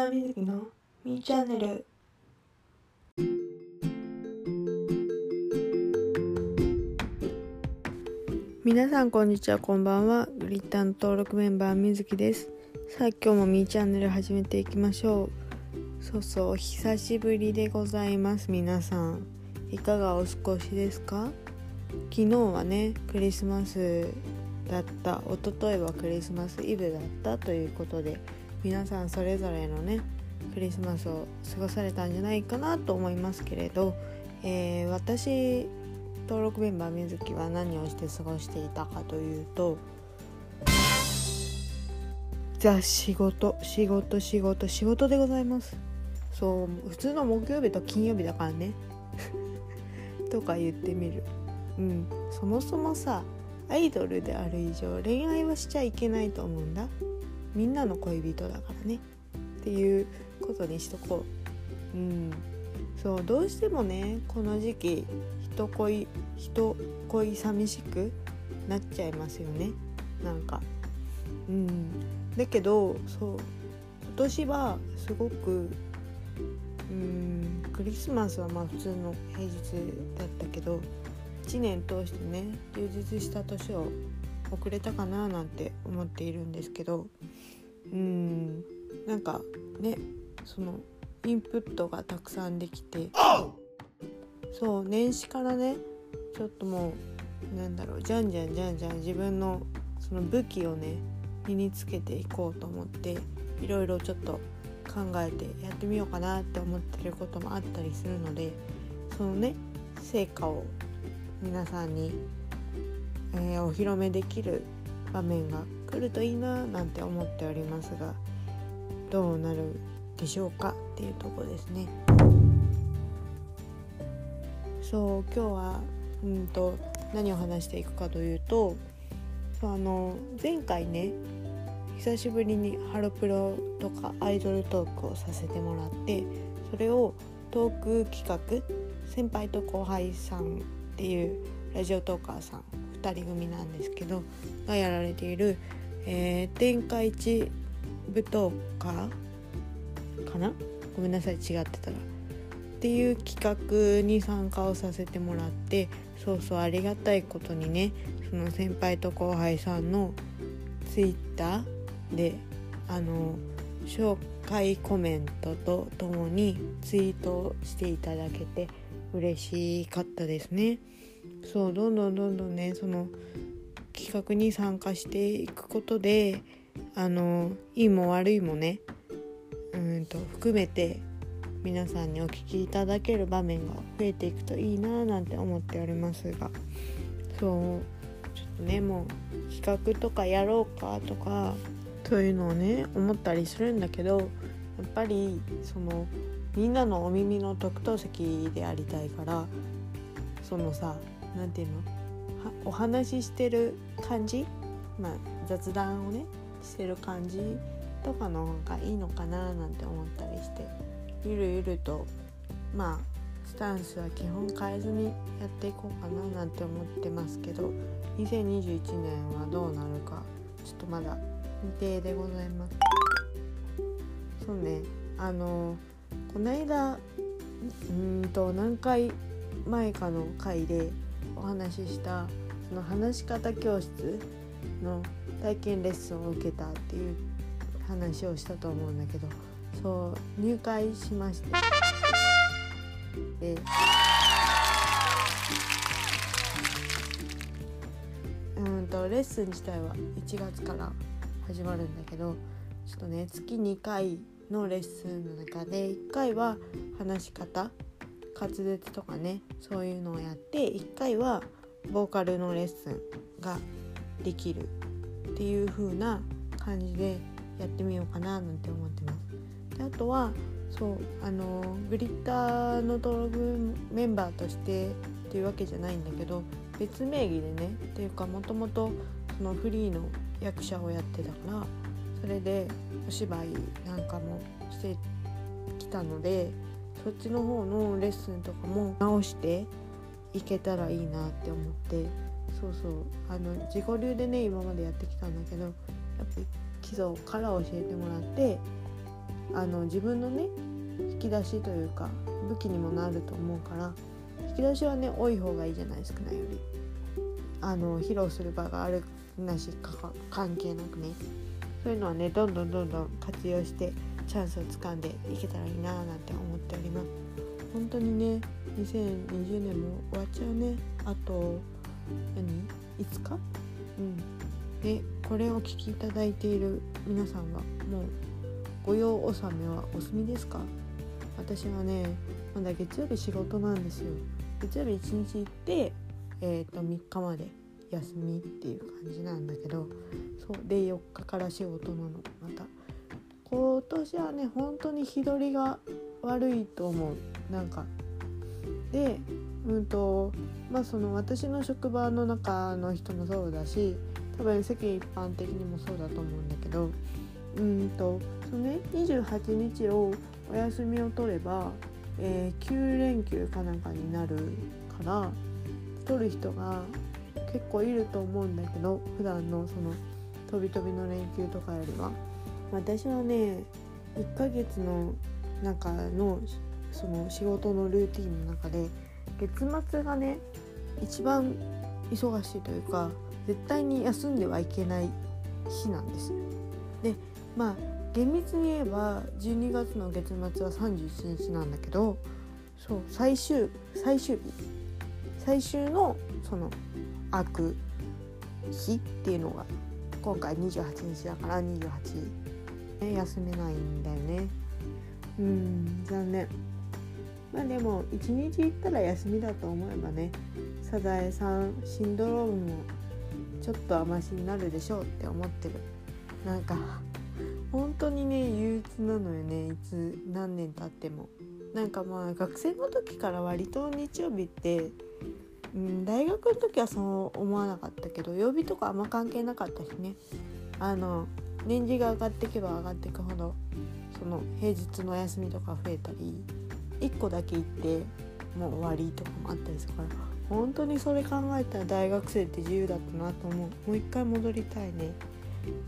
ターみずきのみーチャンネル。皆さんこんにちはこんばんは。グリッターの登録メンバーみずきです。さあ今日もみーチャンネル始めていきましょう。そうそう久しぶりでございます皆さん。いかがお過ごしですか？昨日はねクリスマスだった。一昨日はクリスマスイブだったということで皆さんそれぞれのねクリスマスを過ごされたんじゃないかなと思いますけれど、えー、私登録メンバー水木は何をして過ごしていたかというとザ仕事仕事仕事仕事でございます。そう普通の木曜日と金曜日だからね。とか言ってみる。うん。そもそもさアイドルである以上恋愛はしちゃいけないと思うんだ。みんなの恋人だからね。っていうことにしとこう。うん。そうどうしてもねこの時期人恋人恋寂しくなっちゃいますよね。なんか。うん。だけどそう今年はすごくうんクリスマスはまあ普通の平日だったけど1年通してね充実した年を遅れたかななんて思っているんですけどうんなんかねそのインプットがたくさんできてそう年始からねちょっともうなんだろうじゃんじゃんじゃんじゃん自分のその武器をね身につけていこうと思っていろいろちょっと考えてやってみようかなって思ってることもあったりするのでそのね成果を皆さんに、えー、お披露目できる場面が来るといいななんて思っておりますがどうなるでしょうかっていうとこですね。そう今日はうんと何を話していくかというとあの前回ね久しぶりにハロプロとかアイドルトークをさせてもらってそれをトーク企画先輩と後輩さんっていうラジオトーカーさん2人組なんですけどがやられている、えー、天下一舞踏家かな？ごめんなさい違ってたらっていう企画に参加をさせてもらってそうそうありがたいことにねその先輩と後輩さんのツイッターであの紹介コメントとともにツイートしていただけて嬉しかったですね。そうどんどんどんどんねその企画に参加していくことであのいいも悪いもねうんと含めて皆さんにお聞きいただける場面が増えていくといいななんて思っておりますが。そうちょっとねもう企画とかやろうかとかそういうのをね思ったりするんだけどやっぱりそのみんなのお耳の特等席でありたいからそのさ何て言うの？お話ししてる感じ？まあ雑談をねしてる感じとかの方がいいのかななんて思ったりして。ゆるゆるとまあスタンスは基本変えずにやっていこうかななんて思ってますけど2021年はどうなるかちょっとまだ未定でございます。そうね。あのこの間うんと何回前かの回でお話ししたその話し方教室の体験レッスンを受けたっていう話をしたと思うんだけどそう入会しましてでうんとレッスン自体は1月から始まるんだけどちょっとね月2回のレッスンの中で1回は話し方滑舌とかねそういうのをやって1回はボーカルのレッスンができるっていう風な感じでやってみようかななんて思ってます。であとはそうあのグリッターの登録メンバーとしてっていうわけじゃないんだけど別名義でねっていうかもともとそのフリーの役者をやってたからそれでお芝居なんかもしてきたのでそっちの方のレッスンとかも直していけたらいいなって思ってそうそう。あの自己流でね今までやってきたんだけどやっぱり基礎から教えてもらってあの自分のね引き出しというか武器にもなると思うから引き出しはね多い方がいいじゃないですかねより。あの披露する場があるなしか関係なくね。そういうのはねどんどんどんどん活用してチャンスをつかんでいけたらいいななんて思っております。本当にね2020年も終わっちゃうね。あと何？5日うん。でこれをお聞きいただいている皆さんはもう御用納めはお済みですか？私はねまだ月曜日仕事なんですよ。月曜日1日行ってえー、と3日まで休みっていう感じなんだけどそうで4日から仕事なの。また今年はね本当に日取りが悪いと思う。なんか。でうんとまあその私の職場の中の人もそうだし多分世間一般的にもそうだと思うんだけどうんとそのね28日をお休みを取れば、えー、9連休かなんかになるから取る人が結構いると思うんだけど普段のその飛び飛びの連休とかよりは。私はね1ヶ月の中のその仕事のルーティンの中で月末がね一番忙しいというか絶対に休んではいけない日なんです。でまあ厳密に言えば12月の月末は31日なんだけどそう最終最終日。最終のその開く日っていうのが今回28日だから28、ね、休めないんだよね。うん残念。まあでも1日行ったら休みだと思えばねサザエさんシンドロームもちょっと甘しになるでしょうって思ってる。なんか本当にね憂鬱なのよねいつ何年経っても。なんかまあ学生の時から割と日曜日ってうん、大学の時はそう思わなかったけど曜日とかあんま関係なかったしね。あの年次が上がっていけば上がっていくほどその平日のお休みとか増えたり1個だけ行ってもう終わりとかもあったりするから本当にそれ考えたら大学生って自由だったなと思う。もう一回戻りたいね。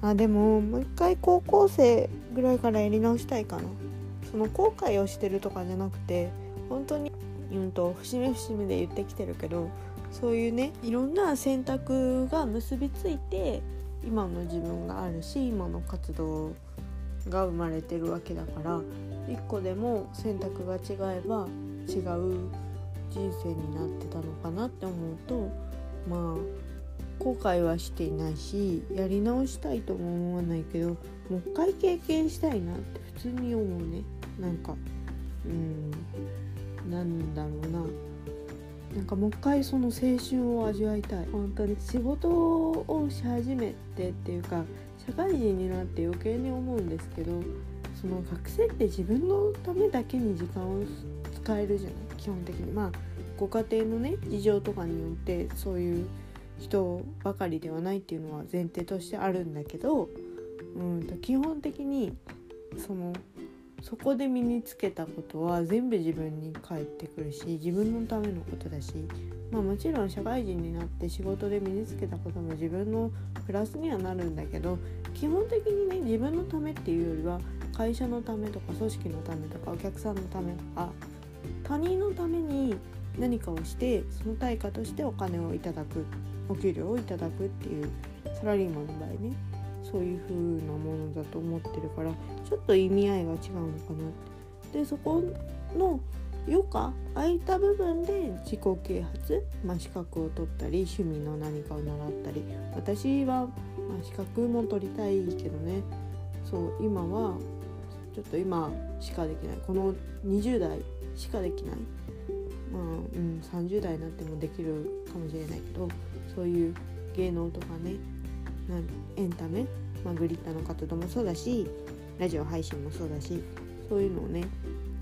あでももう一回高校生ぐらいからやり直したいかな。その後悔をしてるとかじゃなくて本当にうんと節目節目で言ってきてるけどそういうねいろんな選択が結びついて今の自分があるし今の活動が生まれてるわけだから一個でも選択が違えば違う人生になってたのかなって思うとまあ後悔はしていないしやり直したいとも思わないけどもう一回経験したいなって普通に思うね。なんかうんなんだろうな。なんかもう一回その青春を味わいたい。本当に。仕事をし始めてっていうか社会人になって余計に思うんですけどその学生って自分のためだけに時間を使えるじゃない基本的に。まあご家庭のね事情とかによってそういう人ばかりではないっていうのは前提としてあるんだけどうんと基本的にそのそこで身につけたことは全部自分に返ってくるし自分のためのことだし、まあ、もちろん社会人になって仕事で身につけたことも自分のプラスにはなるんだけど基本的にね自分のためっていうよりは会社のためとか組織のためとかお客さんのためとか他人のために何かをしてその対価としてお金をいただくお給料をいただくっていうサラリーマンの場合ね。そういう風なものだと思ってるからちょっと意味合いが違うのかなって。でそこの余暇空いた部分で自己啓発、まあ、資格を取ったり趣味の何かを習ったり私は、まあ、資格も取りたいけどね。そう今はちょっと今しかできない。この20代しかできない。まあ、うん、30代になってもできるかもしれないけどそういう芸能とかねエンタメ、まあ、グリッターの活動もそうだしラジオ配信もそうだしそういうのをね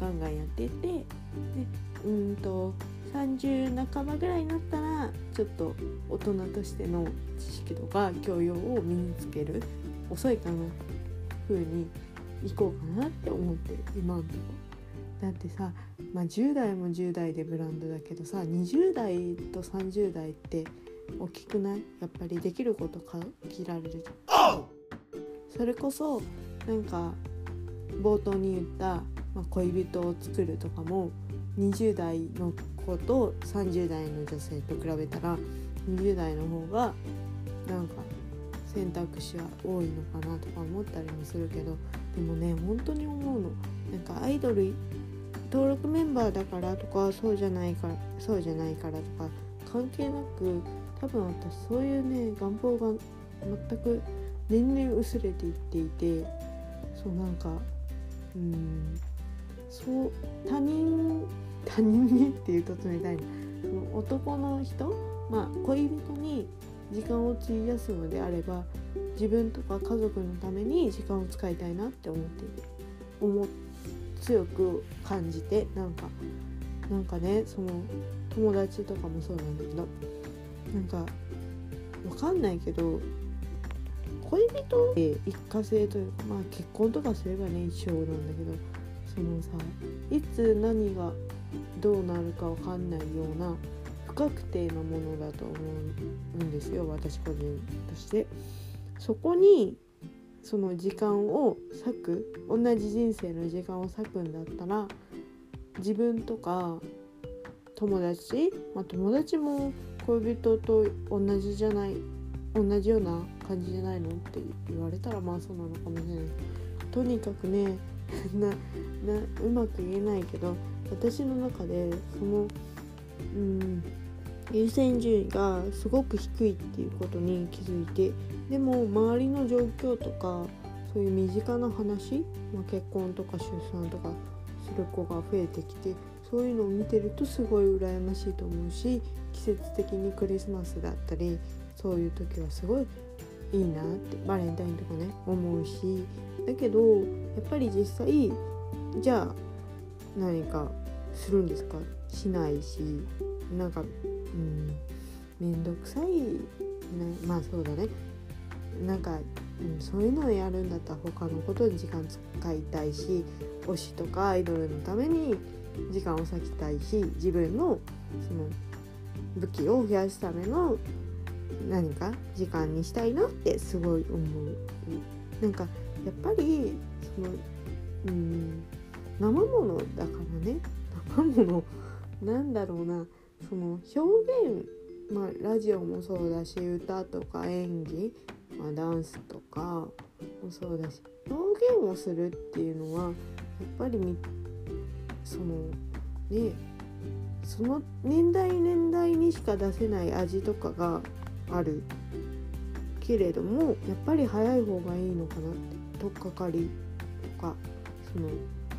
ガンガンやってってでうんと30半ばぐらいになったらちょっと大人としての知識とか教養を身につける遅いかな風に行こうかなって思ってる今のとこ。だってさ、まあ、10代も10代でブランドだけどさ20代と30代って大きくない？やっぱりできること限られるそれこそなんか冒頭に言った、まあ、恋人を作るとかも20代の子と30代の女性と比べたら20代の方がなんか選択肢は多いのかなとか思ったりもするけどでもね本当に思うの。なんかアイドル登録メンバーだからとかそうじゃないからそうじゃないからとか関係なく多分私そういうね願望が全く年々薄れていっていてそうなんかうんそう他人他人にっていうと冷たいな。その男の人まあ恋人に時間を費やすのであれば自分とか家族のために時間を使いたいなって思っている思強く感じてなんかなんかねその友達とかもそうなんだけどなんかわかんないけど恋人で一過性というかまあ結婚とかすればね一生なんだけどそのさいつ何がどうなるかわかんないような不確定なものだと思うんですよ私個人として。そこにその時間を割く同じ人生の時間を割くんだったら自分とか友達、まあ、友達も恋人と同じじゃない同じような感じじゃないのって言われたらまあそうなのかもしれない。とにかくね ななうまく言えないけど私の中でそのうん優先順位がすごく低いっていうことに気づいてでも周りの状況とかそういう身近な話、まあ、結婚とか出産とかする子が増えてきてそういうのを見てるとすごい羨ましいと思うし季節的にクリスマスだったりそういう時はすごいいいなってバレンタインとかね思うしだけどやっぱり実際じゃあ何かするんですか？しないしなんかうん面倒くさい、ね、まあそうだね。なんか、うん、そういうのをやるんだったら他のことに時間使いたいし推しとかアイドルのために時間を割きたいし自分のその武器を増やすための何か時間にしたいなってすごい思う。なんかやっぱりそのうん生ものだからね生ものなんだろうなその表現まあラジオもそうだし歌とか演技、まあ、ダンスとかもそうだし表現をするっていうのはやっぱりそのねその年代年代にしか出せない味とかがある。けれどもやっぱり早い方がいいのかなって取っかかりとかその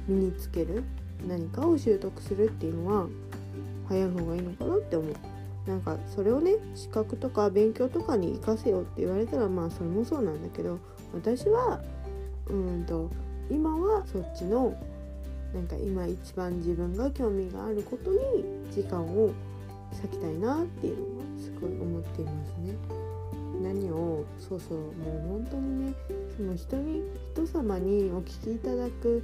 身につける何かを習得するっていうのは早い方がいいのかなって思う。なんかそれをね資格とか勉強とかに活かせよって言われたらまあそれもそうなんだけど私はうんと今はそっちのなんか今一番自分が興味があることに時間を割きたいなっていうのはすごい思っていますね。何をそうそうもう本当にねその人に人様にお聞きいただく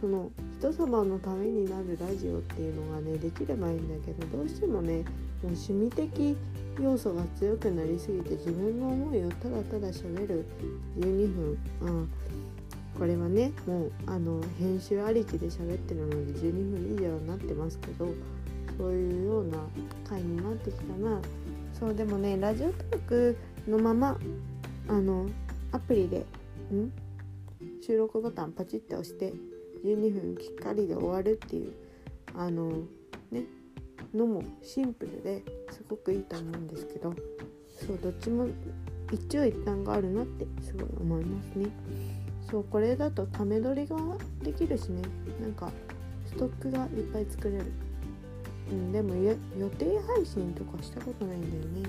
その人様のためになるラジオっていうのがねできればいいんだけどどうしてもねもう趣味的要素が強くなりすぎて自分の思いをただただ喋る12分あこれはねもうあの編集ありきで喋ってるので12分以上になってますけどそういうような回になってきたな。そうでもねラジオトークのままあのアプリでん？収録ボタンパチッて押して12分きっかりで終わるっていうあのねのもシンプルですごくいいと思うんですけどそうどっちも一長一短があるなってすごい思いますね。そうこれだとため撮りができるしね。なんかストックがいっぱい作れる。うんでも予定配信とかしたことないんだよね。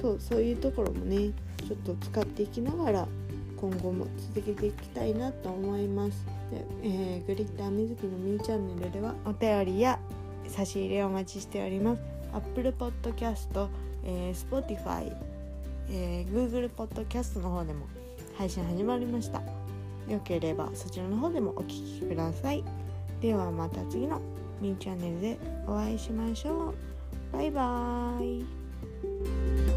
そうそういうところもねちょっと使っていきながら今後も続けていきたいなと思います。で、えー、グリッターみずきのミーチャンネルではお便りや差し入れをお待ちしております。Apple Podcast、えー、Spotify、えー、Google Podcast の方でも配信始まりました。よければそちらの方でもお聴きください。ではまた次のミニチャンネルでお会いしましょう。バイバーイ。